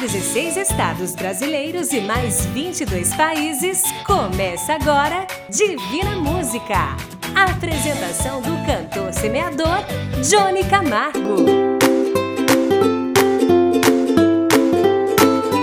16 estados brasileiros e mais 22 países, começa agora Divina Música. A apresentação do cantor semeador Johnny Camargo.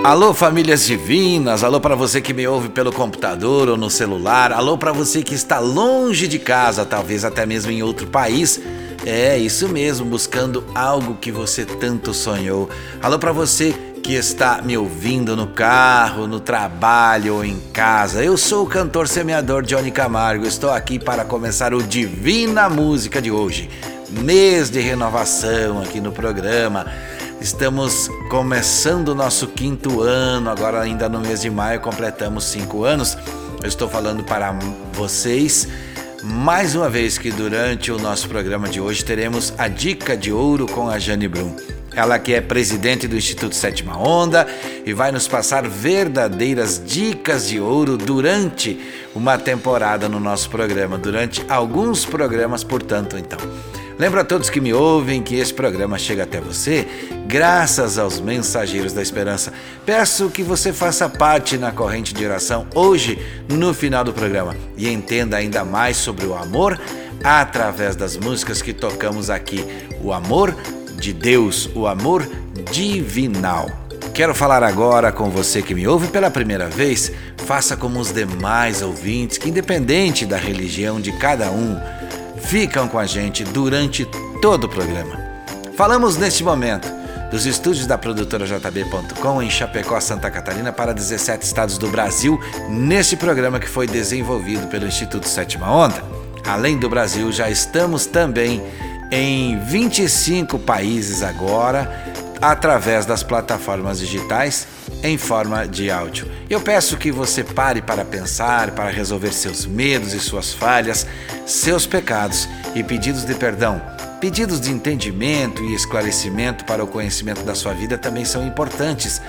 Alô, famílias divinas, alô para você que me ouve pelo computador ou no celular, alô para você que está longe de casa, talvez até mesmo em outro país. É isso mesmo, buscando algo que você tanto sonhou. Alô para você que está me ouvindo no carro, no trabalho ou em casa. Eu sou o cantor semeador Johnny Camargo. Estou aqui para começar o Divina Música de hoje. Mês de renovação aqui no programa. Estamos começando o nosso quinto ano, agora ainda no mês de maio completamos cinco anos. Eu estou falando para vocês mais uma vez que durante o nosso programa de hoje teremos a dica de ouro com a Jane Brum. Ela que é presidente do Instituto Sétima Onda e vai nos passar verdadeiras dicas de ouro durante uma temporada no nosso programa, durante alguns programas, portanto, então. Lembro a todos que me ouvem que esse programa chega até você graças aos mensageiros da esperança. Peço que você faça parte na corrente de oração hoje, no final do programa, e entenda ainda mais sobre o amor através das músicas que tocamos aqui. O amor de Deus, o amor divinal. Quero falar agora com você que me ouve pela primeira vez. Faça como os demais ouvintes, que independente da religião de cada um, ficam com a gente durante todo o programa. Falamos neste momento dos estúdios da produtora JB.com em Chapecó, Santa Catarina, para 17 estados do Brasil, neste programa que foi desenvolvido pelo Instituto Sétima Onda. Além do Brasil, já estamos também em 25 países agora, através das plataformas digitais em forma de áudio. Eu peço que você pare para pensar, para resolver seus medos e suas falhas, seus pecados e pedidos de perdão. Pedidos de entendimento e esclarecimento para o conhecimento da sua vida também são importantes,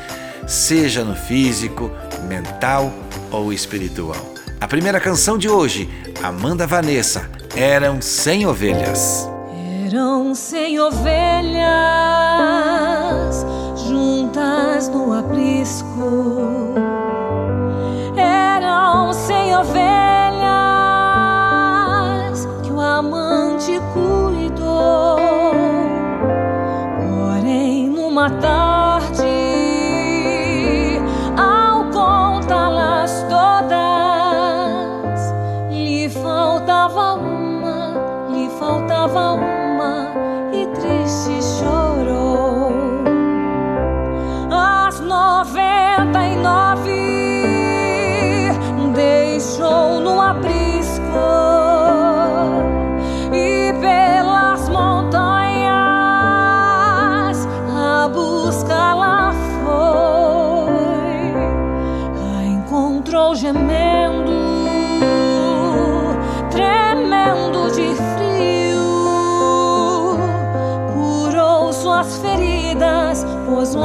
seja no físico, mental ou espiritual. A primeira canção de hoje, Amanda Vanessa, Eram Sem Ovelhas. Eram sem ovelhas juntas no aprisco. Eram sem ovelhas que o amante cuidou. Porém, numa tarde,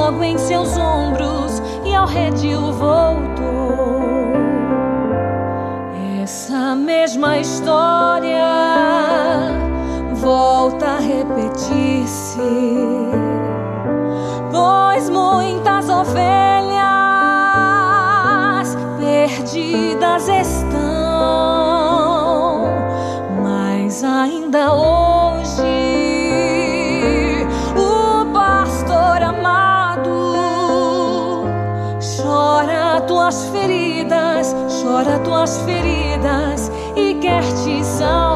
logo em seus ombros e ao redil voltou. Essa mesma história volta a repetir-se, pois muitas ovelhas perdidas estão, mas ainda hoje chora tuas feridas e quer te salvar.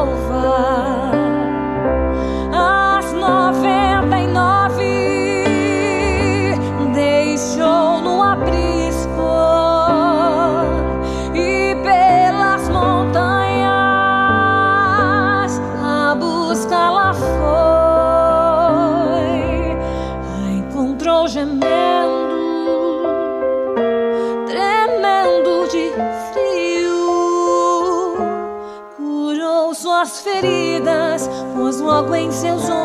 Logo em seus ombros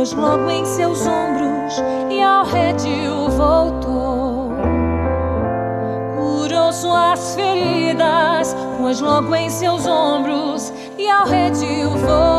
pôs logo em seus ombros e ao redil voltou. Curou suas feridas, pôs logo em seus ombros e ao redil voltou.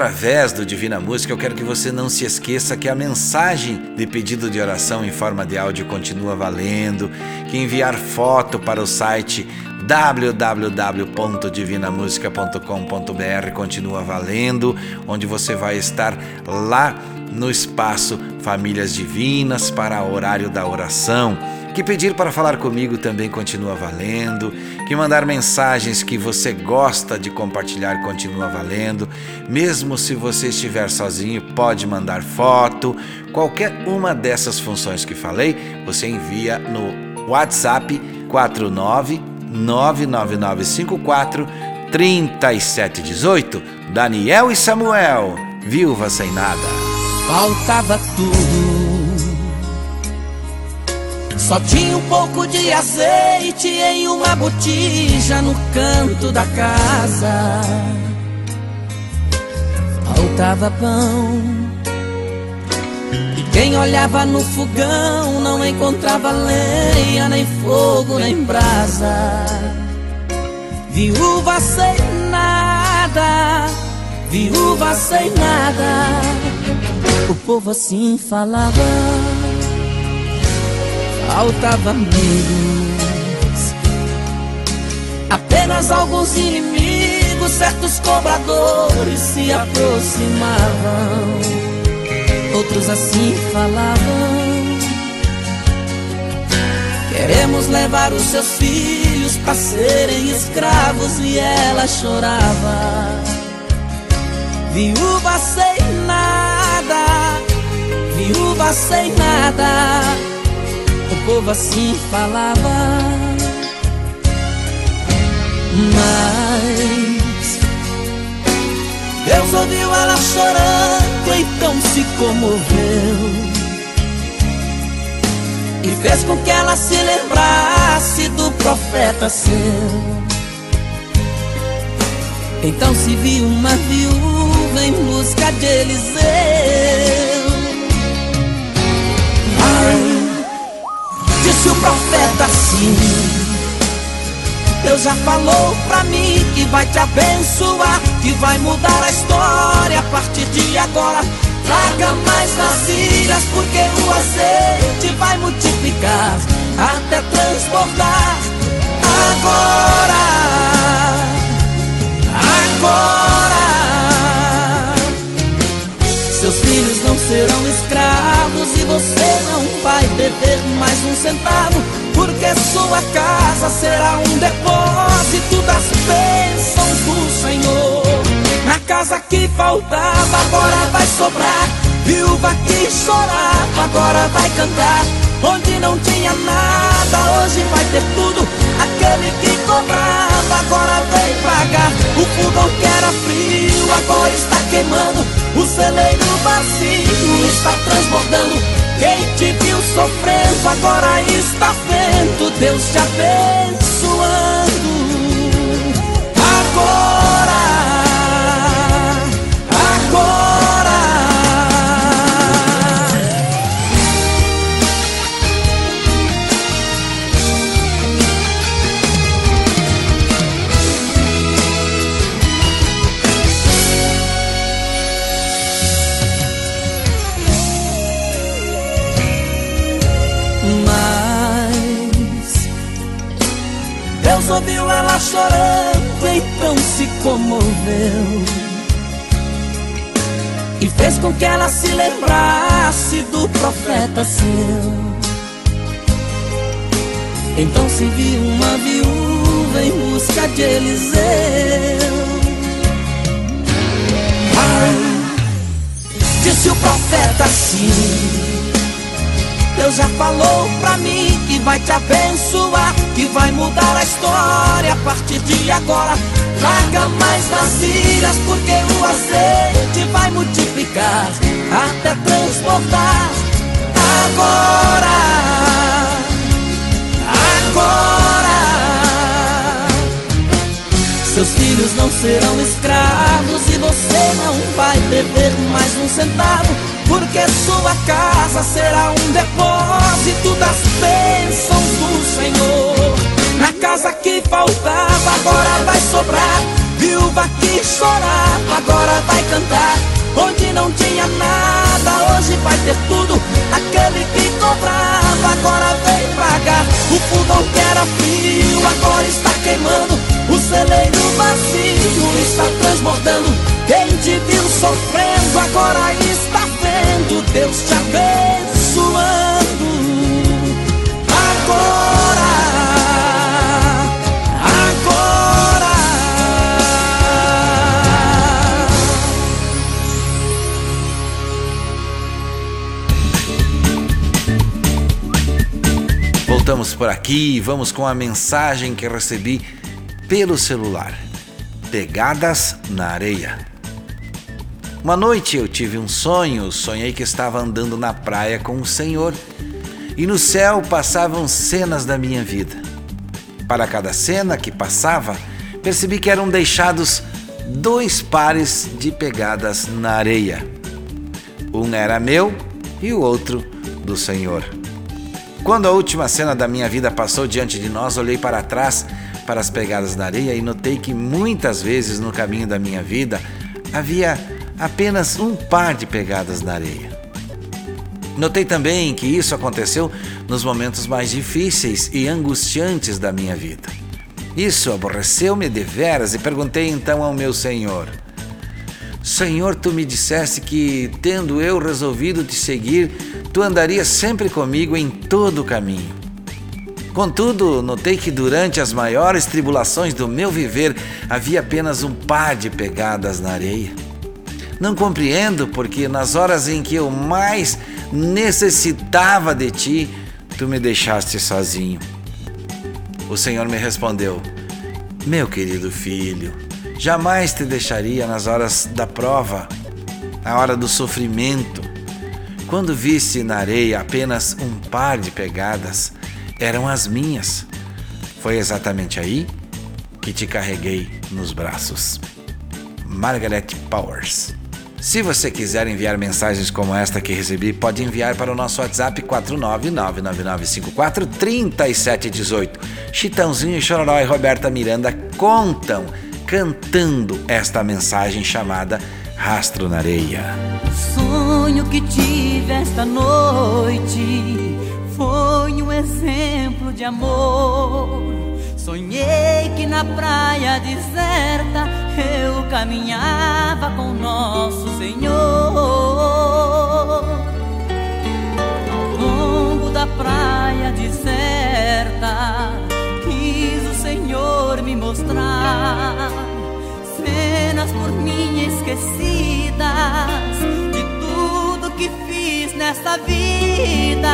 Através do Divina Música, eu quero que você não se esqueça que a mensagem de pedido de oração em forma de áudio continua valendo, que enviar foto para o site www.divinamusica.com.br continua valendo, onde você vai estar lá no espaço Famílias Divinas para o horário da oração. Que pedir para falar comigo também continua valendo. Que mandar mensagens que você gosta de compartilhar continua valendo. Mesmo se você estiver sozinho, pode mandar foto. Qualquer uma dessas funções que falei, você envia no WhatsApp 49 99954 3718. Daniel e Samuel, viúva sem nada. Faltava tudo só tinha um pouco de azeite em uma botija no canto da casa. Faltava pão. E quem olhava no fogão não encontrava lenha, nem fogo, nem brasa. Viúva sem nada, viúva sem nada. O povo assim falava faltava amigos. Apenas alguns inimigos, certos cobradores se aproximavam. Outros assim falavam. Queremos levar os seus filhos para serem escravos e ela chorava. Viúva sem nada, viúva sem nada povo assim falava. Mas Deus ouviu ela chorando, então se comoveu. E fez com que ela se lembrasse do profeta seu. Então se viu uma viúva em busca de Eliseu. Disse o profeta assim. Deus já falou pra mim que vai te abençoar Que vai mudar a história a partir de agora. Traga mais vasilhas porque o azeite vai multiplicar Até transbordar. Agora Agora Seus filhos não serão escravos e você não vai beber mais um centavo, porque sua casa será um depósito das bênçãos do Senhor. Na casa que faltava, agora vai sobrar. Viúva que chorava, agora vai cantar. Onde não tinha nada, hoje vai ter tudo. Aquele que cobrava, agora vem pagar. O fogão que era frio, agora está queimando. O celeiro vazio está transbordando. Quem te viu sofrendo agora está vendo Deus te abençoando. Agora. Chorando, então se comoveu. E fez com que ela se lembrasse do profeta seu. Então se viu uma viúva em busca de Eliseu. Ai, disse o profeta assim Deus já falou pra mim que vai te abençoar, que vai mudar a história a partir de agora. Larga mais vasilhas, porque o azeite vai multiplicar até transportar. Agora, agora, seus filhos não serão escravos e você não vai perder mais um centavo porque sua casa será um depósito das bênçãos do Senhor. Na casa que faltava, agora vai sobrar. Viúva que chorava, agora vai cantar. Onde não tinha nada, hoje vai ter tudo. Aquele que cobrava, agora vem pagar. O fogão que era frio, agora está queimando. O celeiro vazio está transbordando. Quem te viu sofrendo, agora está vendo Deus te abençoando. Agora, agora. Voltamos por aqui e vamos com a mensagem que recebi pelo celular. Pegadas na areia. Uma noite eu tive um sonho, sonhei que estava andando na praia com o Senhor e no céu passavam cenas da minha vida. Para cada cena que passava, percebi que eram deixados dois pares de pegadas na areia. Um era meu e o outro do Senhor. Quando a última cena da minha vida passou diante de nós, olhei para trás para as pegadas na areia e notei que muitas vezes no caminho da minha vida havia apenas um par de pegadas na areia. Notei também que isso aconteceu nos momentos mais difíceis e angustiantes da minha vida. Isso aborreceu-me deveras e perguntei então ao meu Senhor: Senhor, tu me disseste que, tendo eu resolvido te seguir, tu andarias sempre comigo em todo o caminho. Contudo, notei que durante as maiores tribulações do meu viver havia apenas um par de pegadas na areia. Não compreendo porque nas horas em que eu mais necessitava de ti, tu me deixaste sozinho. O Senhor me respondeu: Meu querido filho, jamais te deixaria nas horas da prova, na hora do sofrimento. Quando visse na areia apenas um par de pegadas, eram as minhas. Foi exatamente aí que te carreguei nos braços. Margaret Powers se você quiser enviar mensagens como esta que recebi, pode enviar para o nosso WhatsApp 49999543718. Chitãozinho, Chororó e Roberta Miranda contam, cantando esta mensagem chamada Rastro na Areia. Sonho que tive esta noite foi um exemplo de amor. Sonhei que na praia deserta eu caminhava com nosso Senhor. Ao longo da praia deserta, quis o Senhor me mostrar cenas por mim esquecidas de tudo que fiz nesta vida.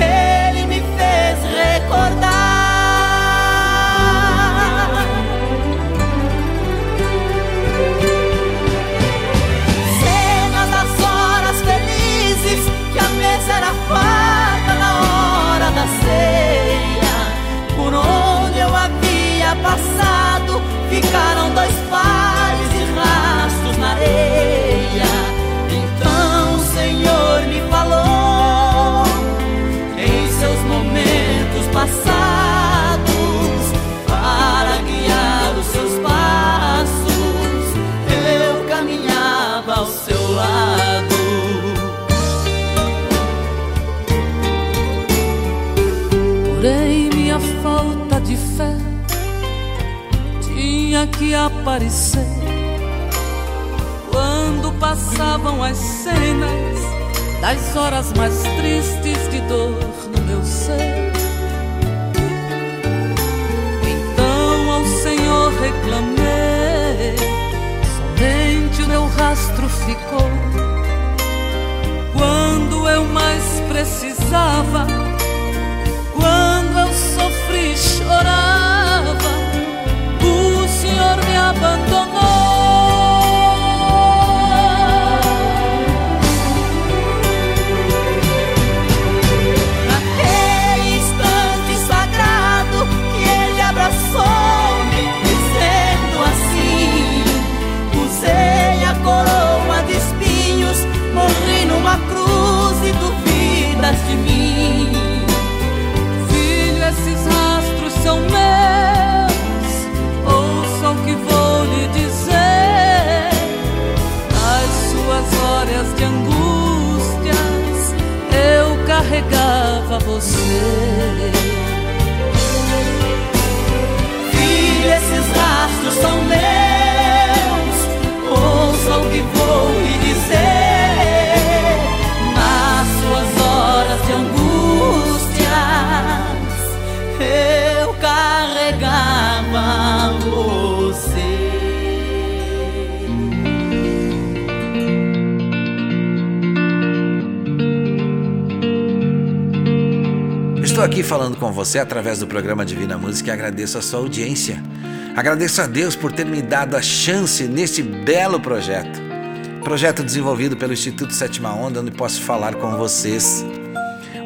Ele me fez recordar. Aparecer quando passavam as cenas das horas mais tristes de dor no meu ser. Então ao Senhor reclamei, somente o meu rastro ficou quando eu mais precisava. Quando eu sofri, me abandonou. Falando com você através do programa Divina Música e agradeço a sua audiência. Agradeço a Deus por ter me dado a chance neste belo projeto. Projeto desenvolvido pelo Instituto Sétima Onda, onde posso falar com vocês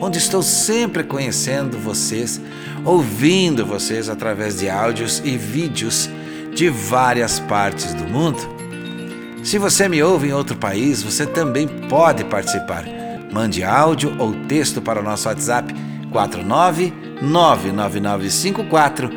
onde estou sempre conhecendo vocês, ouvindo vocês através de áudios e vídeos de várias partes do mundo. Se você me ouve em outro país, você também pode participar. Mande áudio ou texto para o nosso WhatsApp 49 99954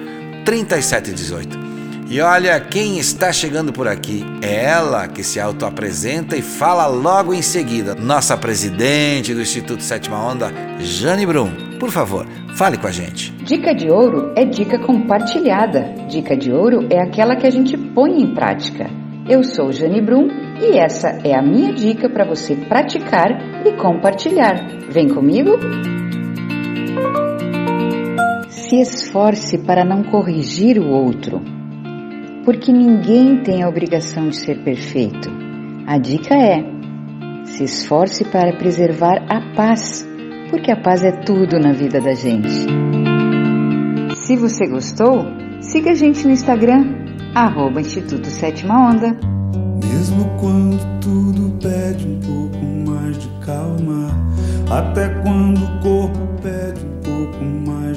3718. E olha quem está chegando por aqui. É ela que se autoapresenta e fala logo em seguida. Nossa presidente do Instituto Sétima Onda, Jane Brum. Por favor, fale com a gente. Dica de ouro é dica compartilhada. Dica de ouro é aquela que a gente põe em prática. Eu sou Jane Brum e essa é a minha dica para você praticar e compartilhar. Vem comigo? Se esforce para não corrigir o outro porque ninguém tem a obrigação de ser perfeito. A dica é: se esforce para preservar a paz, porque a paz é tudo na vida da gente. Se você gostou, siga a gente no Instagram, arroba Instituto Sétima Onda. Mesmo quando tudo pede um pouco mais de calma, até quando o corpo pede um pouco mais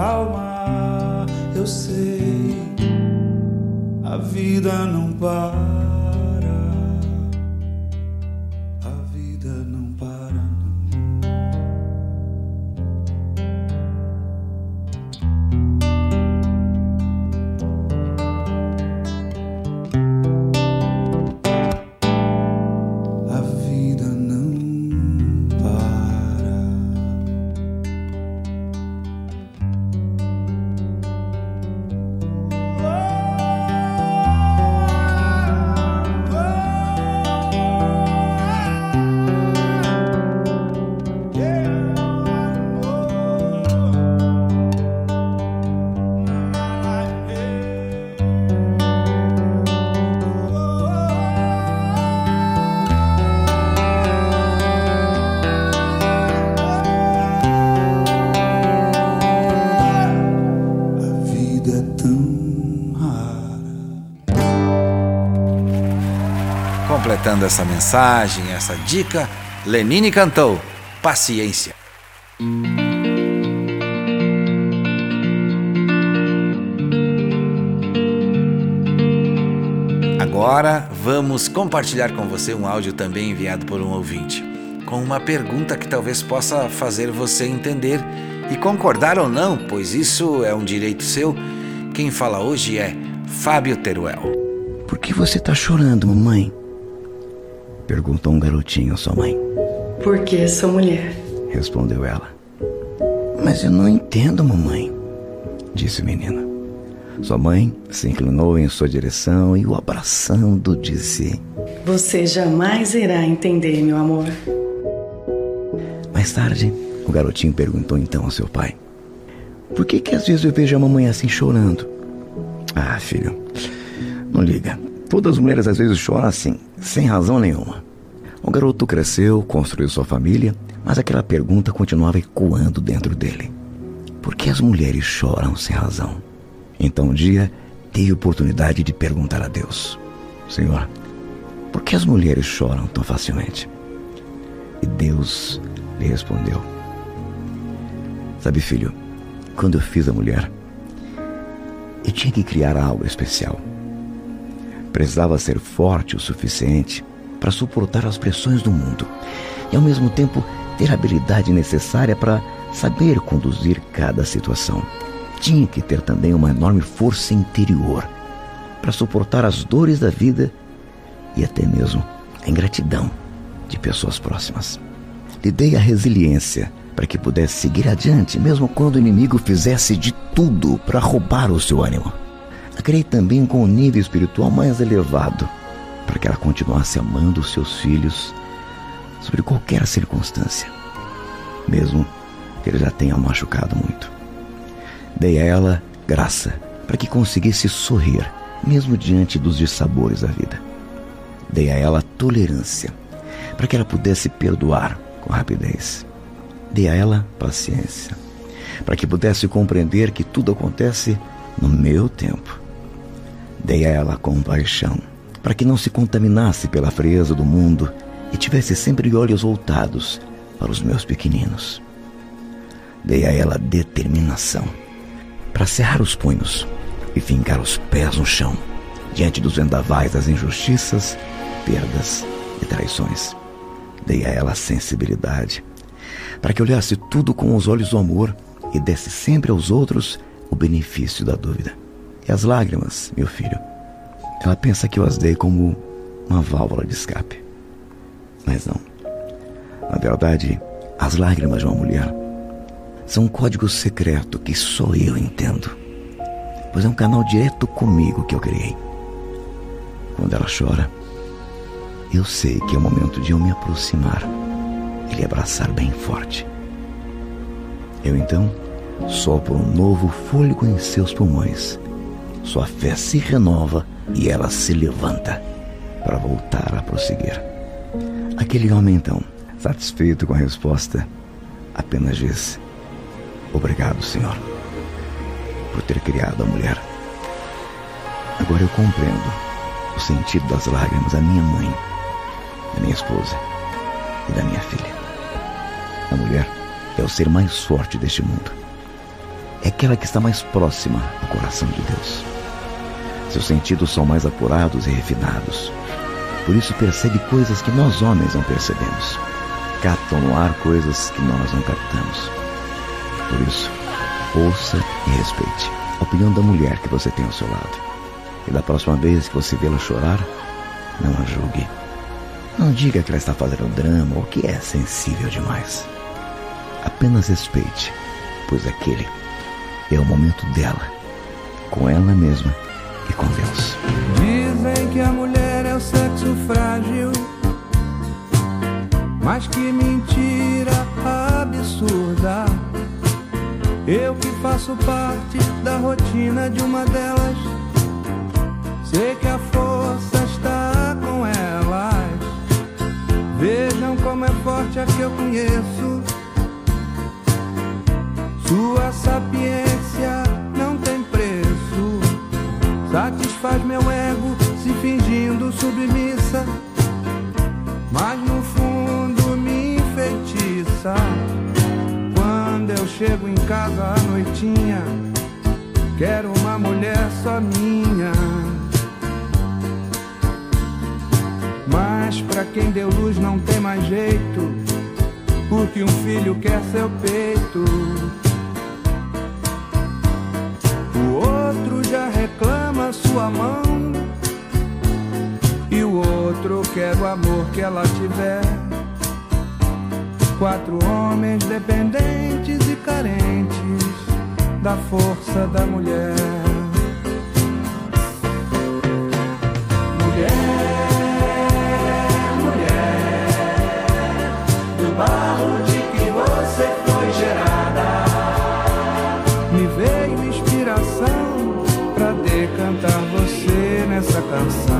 alma eu sei, a vida não para. Completando essa mensagem, essa dica, Lenine cantou Paciência. Agora vamos compartilhar com você um áudio também enviado por um ouvinte, com uma pergunta que talvez possa fazer você entender e concordar ou não, pois isso é um direito seu quem fala hoje é Fábio Teruel. Por que você está chorando, mamãe? Perguntou um garotinho à sua mãe. Porque sou mulher. Respondeu ela. Mas eu não entendo, mamãe, disse o menino. Sua mãe se inclinou em sua direção e o abraçando disse: Você jamais irá entender, meu amor. Mais tarde, o garotinho perguntou então ao seu pai: Por que que às vezes eu vejo a mamãe assim chorando? Ah, filho, não liga. Todas as mulheres às vezes choram assim, sem razão nenhuma. O garoto cresceu, construiu sua família, mas aquela pergunta continuava ecoando dentro dele. Por que as mulheres choram sem razão? Então um dia teve a oportunidade de perguntar a Deus: Senhor, por que as mulheres choram tão facilmente? E Deus lhe respondeu: Sabe, filho, quando eu fiz a mulher, eu tinha que criar algo especial. Precisava ser forte o suficiente para suportar as pressões do mundo e, ao mesmo tempo, ter a habilidade necessária para saber conduzir cada situação. Tinha que ter também uma enorme força interior para suportar as dores da vida e até mesmo a ingratidão de pessoas próximas. Lhe dei a resiliência para que pudesse seguir adiante, mesmo quando o inimigo fizesse de tudo para roubar o seu ânimo. A criei também com um nível espiritual mais elevado, para que ela continuasse amando os seus filhos sobre qualquer circunstância, mesmo que ele já tenha machucado muito. Dei a ela graça para que conseguisse sorrir, mesmo diante dos dissabores da vida. Dei a ela tolerância para que ela pudesse perdoar com rapidez. Dei a ela paciência para que pudesse compreender que tudo acontece no meu tempo. Dei a ela compaixão para que não se contaminasse pela frieza do mundo e tivesse sempre olhos voltados para os meus pequeninos. Dei a ela determinação para cerrar os punhos e fincar os pés no chão diante dos vendavais das injustiças, perdas e traições. Dei a ela sensibilidade para que olhasse tudo com os olhos do amor e desse sempre aos outros o benefício da dúvida. E as lágrimas, meu filho, ela pensa que eu as dei como uma válvula de escape. Mas não. Na verdade, as lágrimas de uma mulher são um código secreto que só eu entendo. Pois é um canal direto comigo que eu criei. Quando ela chora, eu sei que é o momento de eu me aproximar e lhe abraçar bem forte. Eu então sopro um novo fôlego em seus pulmões. Sua fé se renova e ela se levanta para voltar a prosseguir. Aquele homem então, satisfeito com a resposta, apenas disse: Obrigado, Senhor, por ter criado a mulher. Agora eu compreendo o sentido das lágrimas da minha mãe, da minha esposa e da minha filha. A mulher é o ser mais forte deste mundo. É aquela que está mais próxima ao coração de Deus. Seus sentidos são mais apurados e refinados. Por isso percebe coisas que nós homens não percebemos. Captam no ar coisas que nós não captamos. Por isso, ouça e respeite a opinião da mulher que você tem ao seu lado. E da próxima vez que você vê-la chorar, não a julgue. Não diga que ela está fazendo drama ou que é sensível demais. Apenas respeite, pois aquele é o momento dela, com ela mesma e com Deus. Dizem que a mulher é o sexo frágil, mas que mentira absurda. Eu que faço parte da rotina de uma delas, sei que a força está com elas. Vejam como é forte a que eu conheço. Tua sapiência não tem preço. Satisfaz meu ego se fingindo submissa. Mas no fundo me enfeitiça. Quando eu chego em casa à noitinha, quero uma mulher só minha. Mas pra quem deu luz não tem mais jeito. Porque um filho quer seu peito. Reclama sua mão. E o outro quer o amor que ela tiver. Quatro homens dependentes e carentes da força da mulher. Você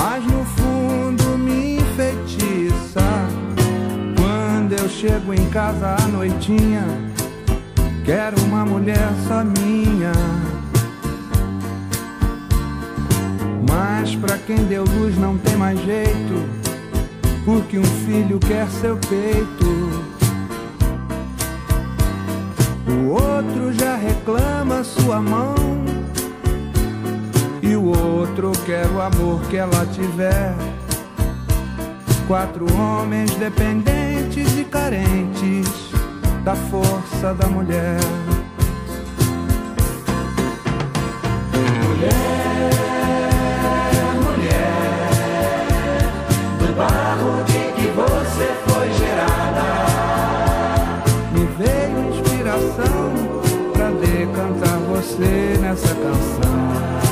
mas no fundo me enfeitiça. Quando eu chego em casa à noitinha, quero uma mulher só minha. Mas pra quem deu luz não tem mais jeito, porque um filho quer seu peito. O outro já reclama sua mão. E o outro quer o amor que ela tiver. Quatro homens dependentes e carentes da força da mulher. Mulher, mulher, do barro de que você foi gerada. Me veio inspiração pra decantar você nessa canção.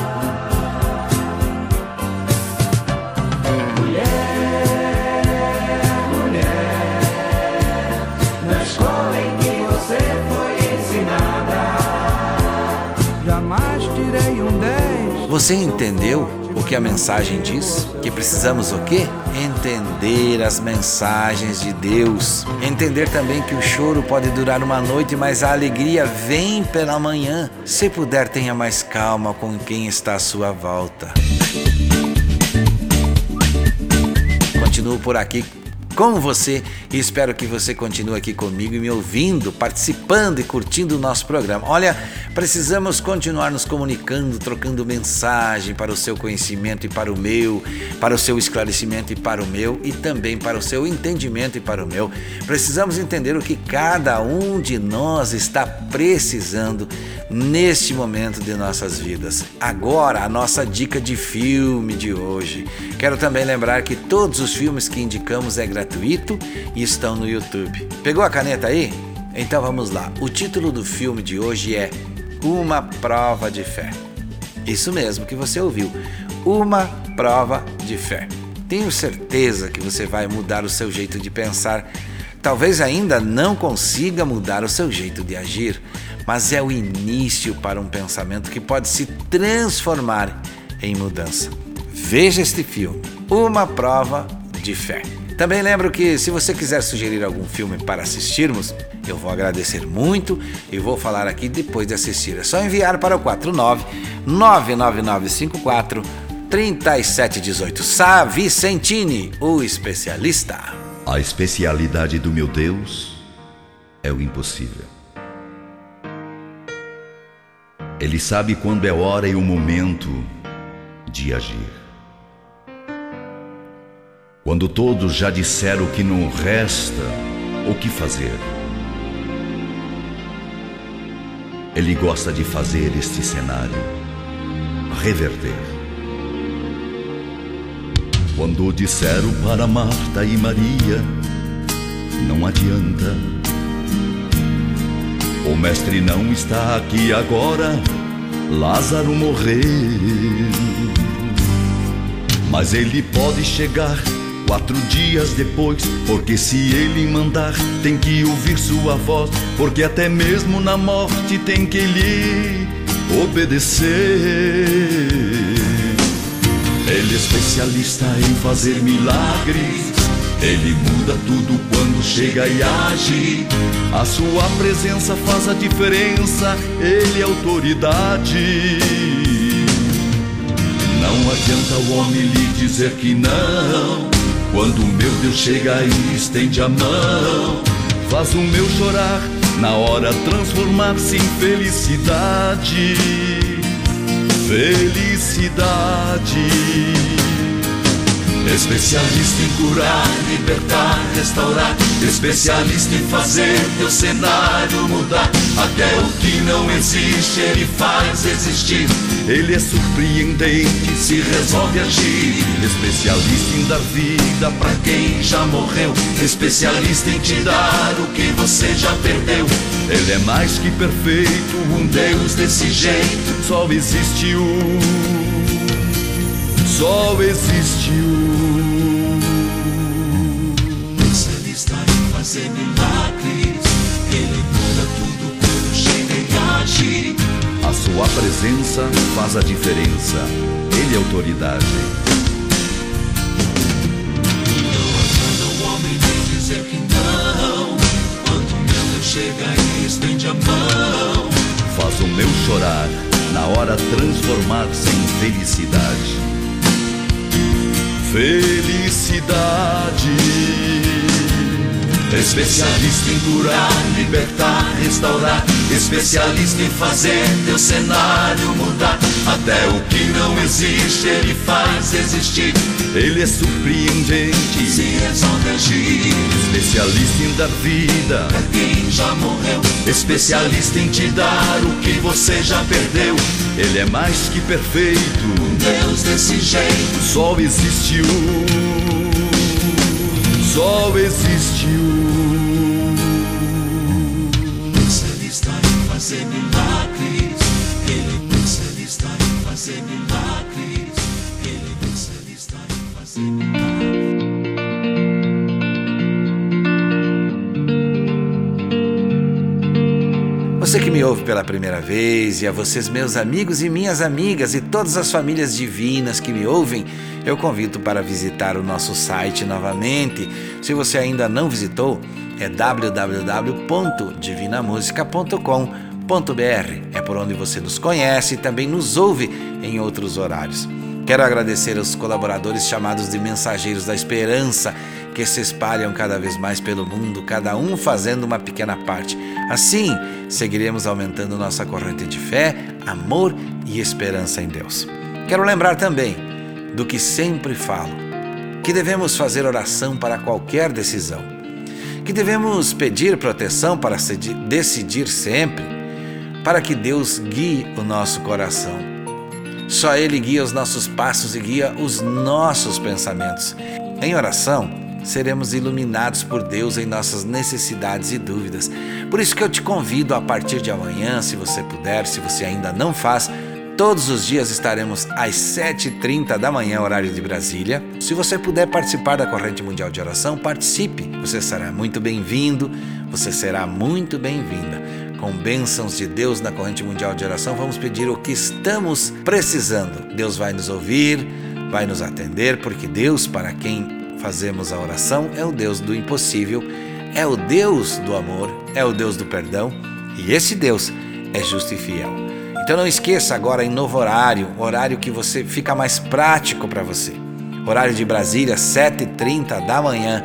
Você entendeu o que a mensagem diz? Que precisamos o quê? Entender as mensagens de Deus. Entender também que o choro pode durar uma noite, mas a alegria vem pela manhã. Se puder, tenha mais calma com quem está à sua volta. Continuo por aqui com você e espero que você continue aqui comigo e me ouvindo, participando e curtindo o nosso programa. Olha, precisamos continuar nos comunicando, trocando mensagem para o seu conhecimento e para o meu, para o seu esclarecimento e para o meu e também para o seu entendimento e para o meu. Precisamos entender o que cada um de nós está precisando neste momento de nossas vidas. Agora, a nossa dica de filme de hoje. Quero também lembrar que todos os filmes que indicamos é gratuito e estão no YouTube. Pegou a caneta aí? Então vamos lá. O título do filme de hoje é Uma Prova de Fé. Isso mesmo que você ouviu. Uma prova de fé. Tenho certeza que você vai mudar o seu jeito de pensar. Talvez ainda não consiga mudar o seu jeito de agir, mas é o início para um pensamento que pode se transformar em mudança. Veja este filme, Uma Prova de Fé. Também lembro que se você quiser sugerir algum filme para assistirmos, eu vou agradecer muito e vou falar aqui depois de assistir. É só enviar para o 49 99954 3718. Sá Vicentini, o especialista. A especialidade do meu Deus é o impossível. Ele sabe quando é hora e o momento de agir. Quando todos já disseram que não resta o que fazer. Ele gosta de fazer este cenário reverter. Quando disseram para Marta e Maria, não adianta. O mestre não está aqui agora, Lázaro morreu. Mas ele pode chegar quatro dias depois, porque se ele mandar, tem que ouvir sua voz, porque até mesmo na morte tem que lhe obedecer. Ele é especialista em fazer milagres. Ele muda tudo quando chega e age. A sua presença faz a diferença. Ele é autoridade. Não adianta o homem lhe dizer que não. Quando o meu Deus chega e estende a mão, faz o meu chorar, na hora transformar-se em felicidade. Felicidade. Especialista em curar, libertar, restaurar. Especialista em fazer teu cenário mudar. Até o que não existe, ele faz existir. Ele é surpreendente, se resolve agir. Especialista em dar vida para quem já morreu. Especialista em te dar o que você já perdeu. Ele é mais que perfeito, um Deus desse jeito. Só existe um só existe um. Especialista em fazer milagres, ele muda tudo quando chega e age. A sua presença faz a diferença, ele é autoridade. Não o homem me dizer que não, quando o meu Deus chega e estende a mão. Faz o meu chorar, na hora transformar-se em felicidade felicidade. Especialista em curar, libertar, restaurar. Especialista em fazer teu cenário mudar. Até o que não existe, ele faz existir. Ele é surpreendente, se agir. Especialista em dar vida pra quem já morreu. Especialista em te dar o que você já perdeu. Ele é mais que perfeito, um Deus desse jeito. Só existe um, só existe um. Me ouve pela primeira vez e a vocês, meus amigos e minhas amigas e todas as famílias divinas que me ouvem, eu convido para visitar o nosso site novamente. Se você ainda não visitou, é www.divinamusica.com.br. É por onde você nos conhece e também nos ouve em outros horários. Quero agradecer aos colaboradores chamados de Mensageiros da Esperança, que se espalham cada vez mais pelo mundo, cada um fazendo uma pequena parte. Assim, seguiremos aumentando nossa corrente de fé, amor e esperança em Deus. Quero lembrar também do que sempre falo, que devemos fazer oração para qualquer decisão, que devemos pedir proteção para decidir sempre, para que Deus guie o nosso coração só Ele guia os nossos passos e guia os nossos pensamentos. Em oração, seremos iluminados por Deus em nossas necessidades e dúvidas. Por isso que eu te convido a partir de amanhã, se você puder, se você ainda não faz, Todos os dias estaremos às 7h30 da manhã, horário de Brasília. Se você puder participar da Corrente Mundial de Oração, participe. Você será muito bem-vindo, você será muito bem-vinda. Com bênçãos de Deus na Corrente Mundial de Oração, vamos pedir o que estamos precisando. Deus vai nos ouvir, vai nos atender, porque Deus, para quem fazemos a oração, é o Deus do impossível, é o Deus do amor, é o Deus do perdão, e esse Deus é justo e fiel. Então não esqueça agora em novo horário, horário que você fica mais prático para você. Horário de Brasília, 7h30 da manhã.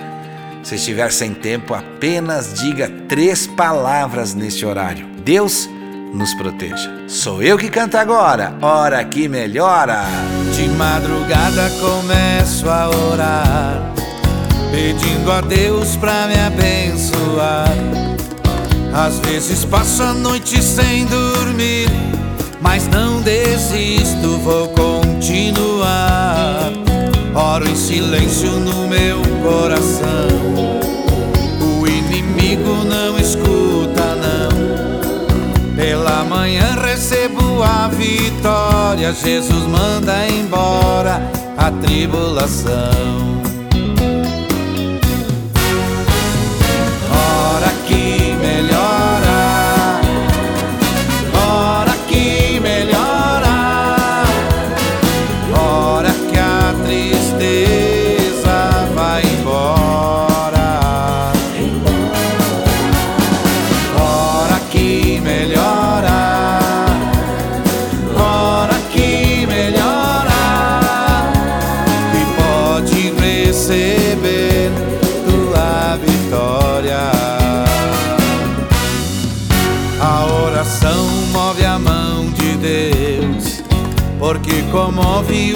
Se estiver sem tempo, apenas diga três palavras neste horário. Deus nos proteja. Sou eu que canto agora, hora que melhora. De madrugada começo a orar, pedindo a Deus pra me abençoar. Às vezes passo a noite sem dormir, mas não desisto, vou continuar. Oro em silêncio no meu coração. O inimigo não a vitória. Jesus manda embora a tribulação.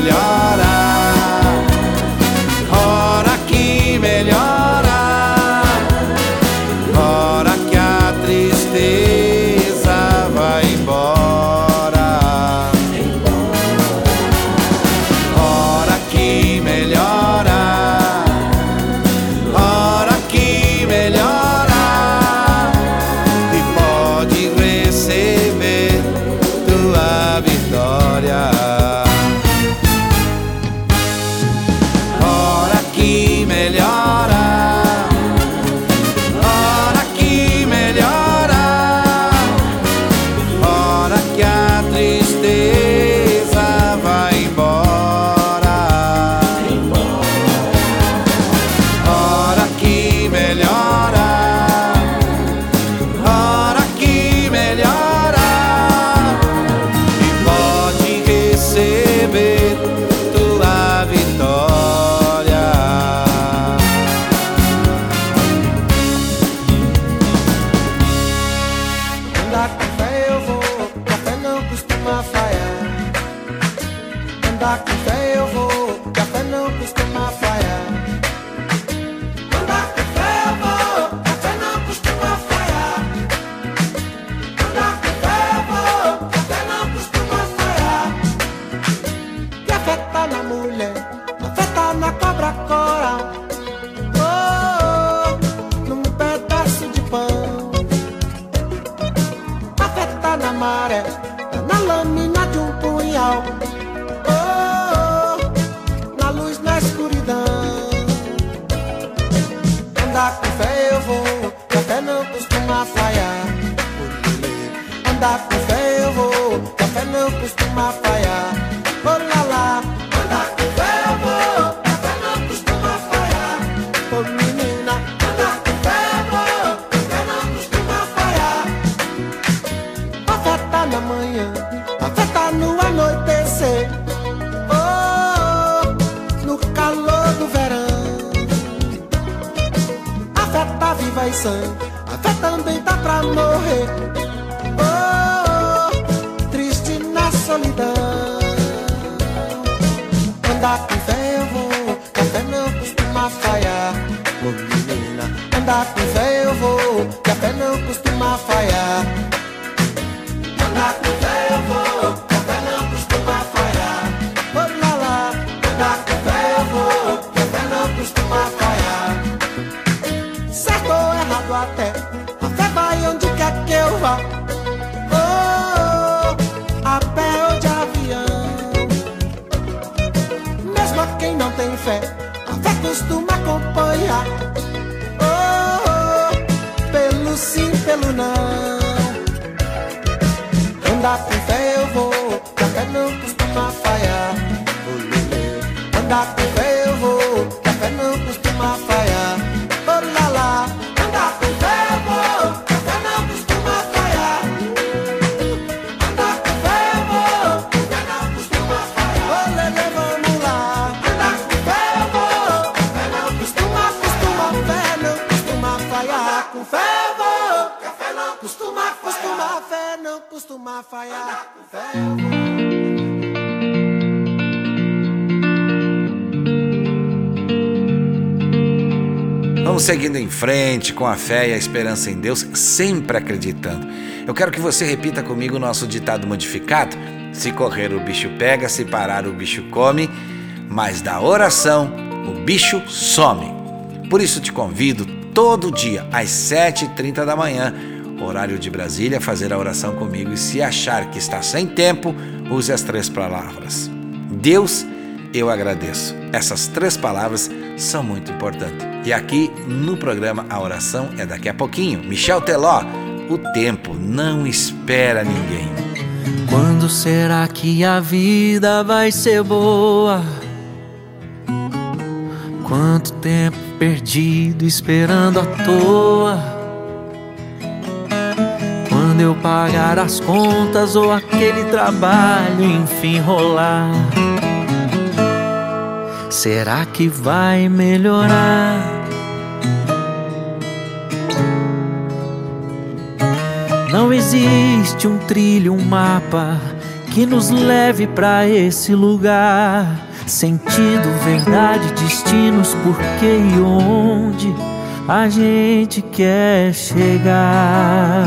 melhora. stop Vamos seguindo em frente com a fé e a esperança em Deus, sempre acreditando. Eu quero que você repita comigo o nosso ditado modificado: se correr o bicho pega, se parar o bicho come, mas da oração o bicho some. Por isso te convido todo dia às 7h30 da manhã, horário de Brasília, a fazer a oração comigo e se achar que está sem tempo, use as três palavras. Deus, eu agradeço. Essas três palavras são muito importantes. E aqui no programa A Oração é daqui a pouquinho. Michel Teló, o tempo não espera ninguém. Quando será que a vida vai ser boa? Quanto tempo perdido esperando à toa? Quando eu pagar as contas ou aquele trabalho enfim rolar? Será que vai melhorar? Não existe um trilho, um mapa que nos leve para esse lugar. Sentido, verdade, destinos, porquê e onde a gente quer chegar.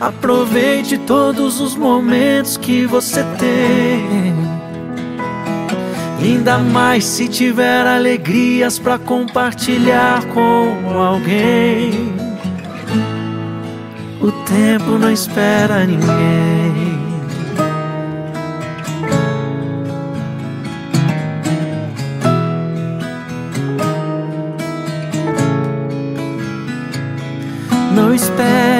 Aproveite todos os momentos que você tem. Ainda mais se tiver alegrias para compartilhar com alguém. O tempo não espera ninguém. Não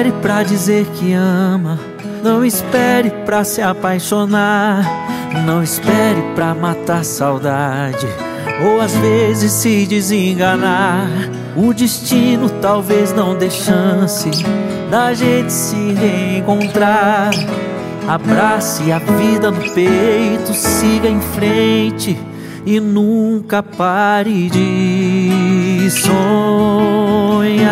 espere pra dizer que ama. Não espere pra se apaixonar. Não espere pra matar saudade. Ou às vezes se desenganar. O destino talvez não dê chance da gente se reencontrar. Abrace a vida no peito, siga em frente e nunca pare de sonhar.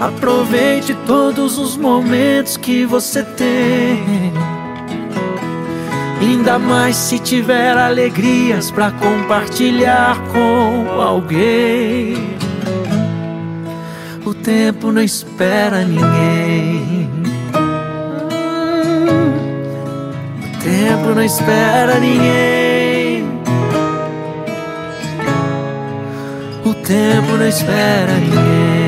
Aproveite todos os momentos que você tem. Ainda mais se tiver alegrias para compartilhar com alguém. O tempo não espera ninguém. O tempo não espera ninguém. O tempo não espera ninguém.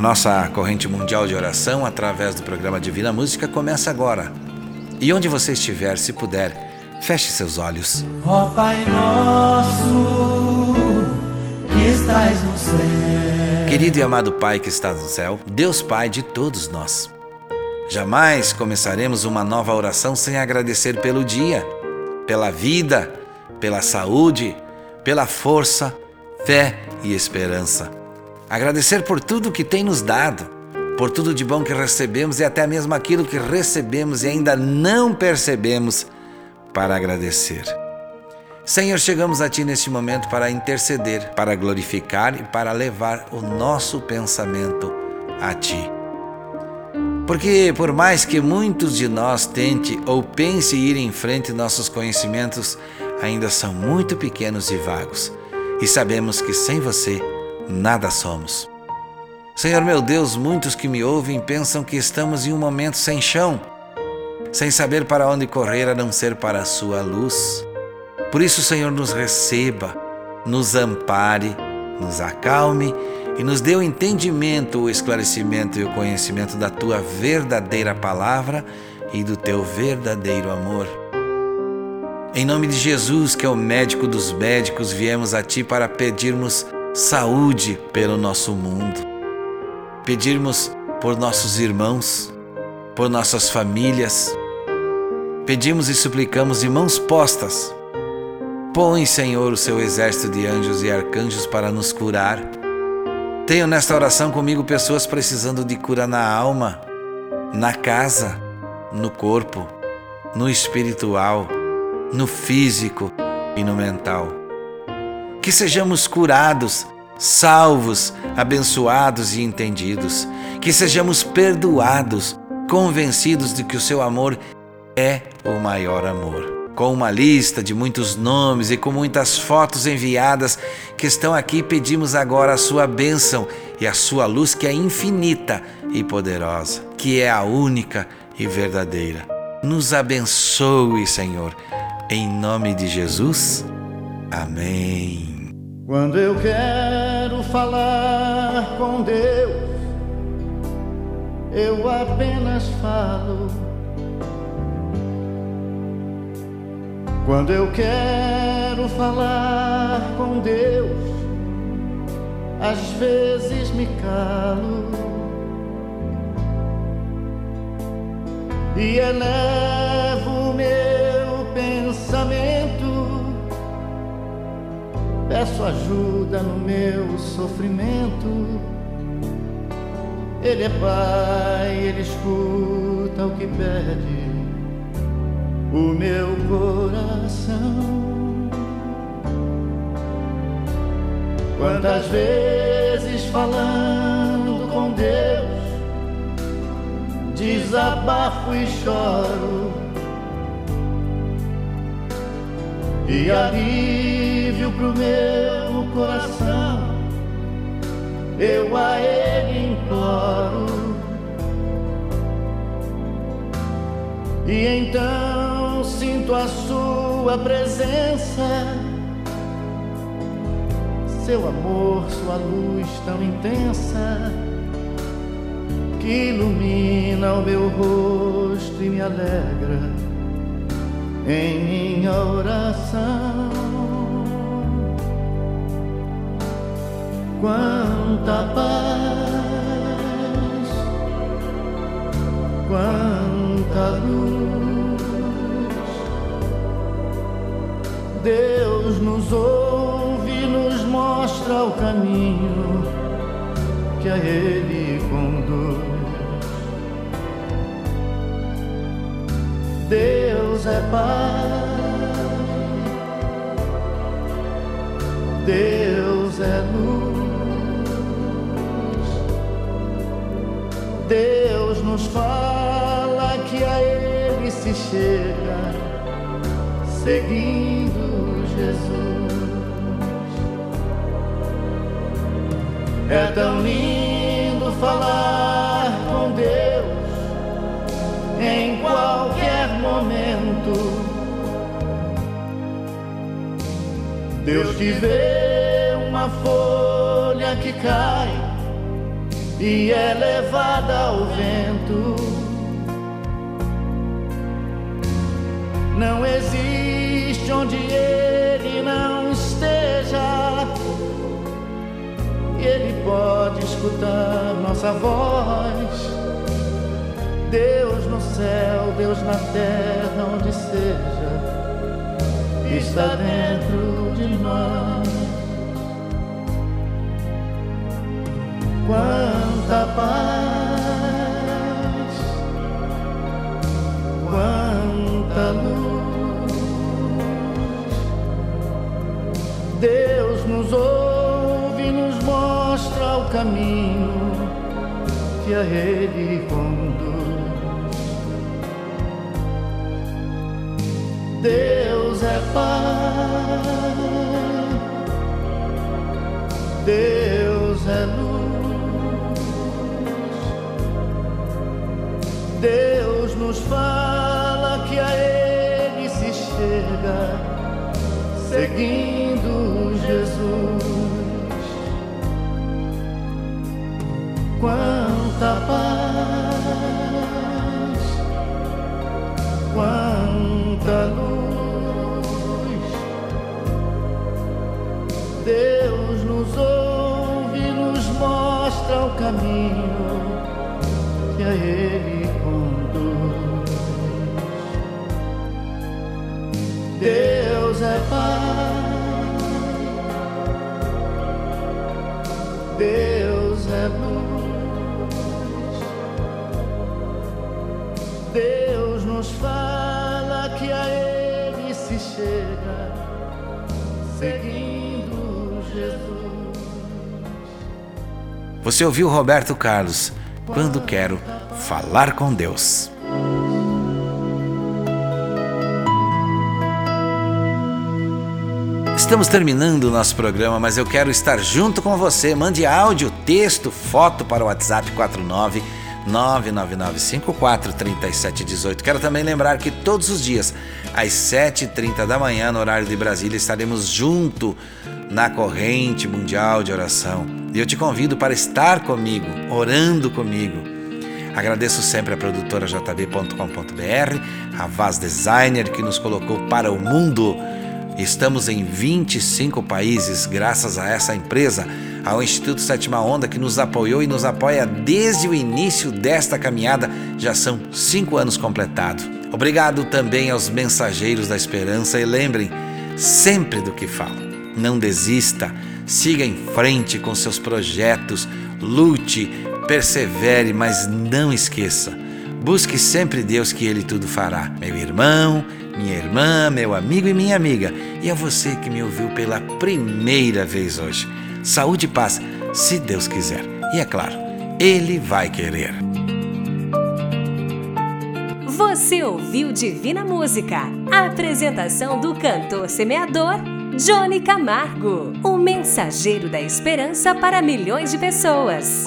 A nossa corrente mundial de oração através do programa Divina Música começa agora. E onde você estiver, se puder, feche seus olhos. Ó Pai nosso, que estás no céu. Querido e amado Pai que está no céu, Deus Pai de todos nós. Jamais começaremos uma nova oração sem agradecer pelo dia, pela vida, pela saúde, pela força, fé e esperança. Agradecer por tudo que tem nos dado, por tudo de bom que recebemos e até mesmo aquilo que recebemos e ainda não percebemos para agradecer. Senhor, chegamos a Ti neste momento para interceder, para glorificar e para levar o nosso pensamento a Ti. Porque, por mais que muitos de nós tente ou pense ir em frente, nossos conhecimentos ainda são muito pequenos e vagos, e sabemos que sem você nada somos. Senhor meu Deus, muitos que me ouvem pensam que estamos em um momento sem chão, sem saber para onde correr a não ser para a Sua luz. Por isso, Senhor, nos receba, nos ampare, nos acalme e nos dê o entendimento, o esclarecimento e o conhecimento da tua verdadeira palavra e do teu verdadeiro amor. Em nome de Jesus, que é o médico dos médicos, viemos a ti para pedirmos saúde pelo nosso mundo, pedirmos por nossos irmãos, por nossas famílias. Pedimos e suplicamos de mãos postas. Põe, Senhor, o seu exército de anjos e arcanjos para nos curar. Tenho nesta oração comigo pessoas precisando de cura na alma, na casa, no corpo, no espiritual, no físico e no mental. Que sejamos curados, salvos, abençoados e entendidos. Que sejamos perdoados, convencidos de que o seu amor é o maior amor. Com uma lista de muitos nomes e com muitas fotos enviadas que estão aqui, pedimos agora a sua bênção e a sua luz que é infinita e poderosa, que é a única e verdadeira. Nos abençoe, Senhor, em nome de Jesus. Amém. Quando eu quero falar com Deus, eu apenas falo. Quando eu quero falar com Deus, às vezes me calo e elevo meu Peço ajuda no meu sofrimento. Ele é Pai, Ele escuta o que pede o meu coração. Quantas vezes falando com Deus, desabafo e choro, e alívio pro meu coração, eu a Ele imploro. E então sinto a sua presença, seu amor, sua luz tão intensa, que ilumina o meu rosto e me alegra em minha oração. Quanta paz, quanta luz. Deus nos ouve, nos mostra o caminho que a Ele conduz. Deus é Pai, Deus é luz. Deus nos fala que a Ele se chega seguindo Jesus. É tão lindo falar em qualquer momento. Deus te vê uma folha que cai e é levada ao vento. Não existe onde ele não esteja. Ele pode escutar nossa voz. Deus no céu, Deus na terra, onde seja, está dentro de nós. Quanta paz, quanta luz. Deus nos ouve e nos mostra o caminho que a Ele conduz. Deus é Pai, Deus é luz, Deus nos fala que a Ele se chega, seguindo Jesus. Quanta paz, quanta luz. Deus nos ouve e nos mostra o caminho que a Ele chega, seguindo Jesus. Você ouviu Roberto Carlos? Quando quero falar com Deus. Estamos terminando o nosso programa, mas eu quero estar junto com você. Mande áudio, texto, foto para o WhatsApp 49 999543718. Quero também lembrar que todos os dias, às 7h30 da manhã, no horário de Brasília, estaremos junto na corrente mundial de oração. E eu te convido para estar comigo, orando comigo. Agradeço sempre a produtora jb.com.br, a Vaz Designer que nos colocou para o mundo. Estamos em 25 países graças a essa empresa, ao Instituto Sétima Onda que nos apoiou e nos apoia desde o início desta caminhada. Já são cinco anos completados. Obrigado também aos mensageiros da esperança e lembrem sempre do que falo. Não desista, siga em frente com seus projetos, lute, persevere, mas não esqueça. Busque sempre Deus que Ele tudo fará. Meu irmão, minha irmã, meu amigo e minha amiga, e a você que me ouviu pela primeira vez hoje. Saúde e paz, se Deus quiser. E é claro, Ele vai querer. Você ouviu Divina Música, a apresentação do cantor semeador Johnny Camargo, o mensageiro da esperança para milhões de pessoas.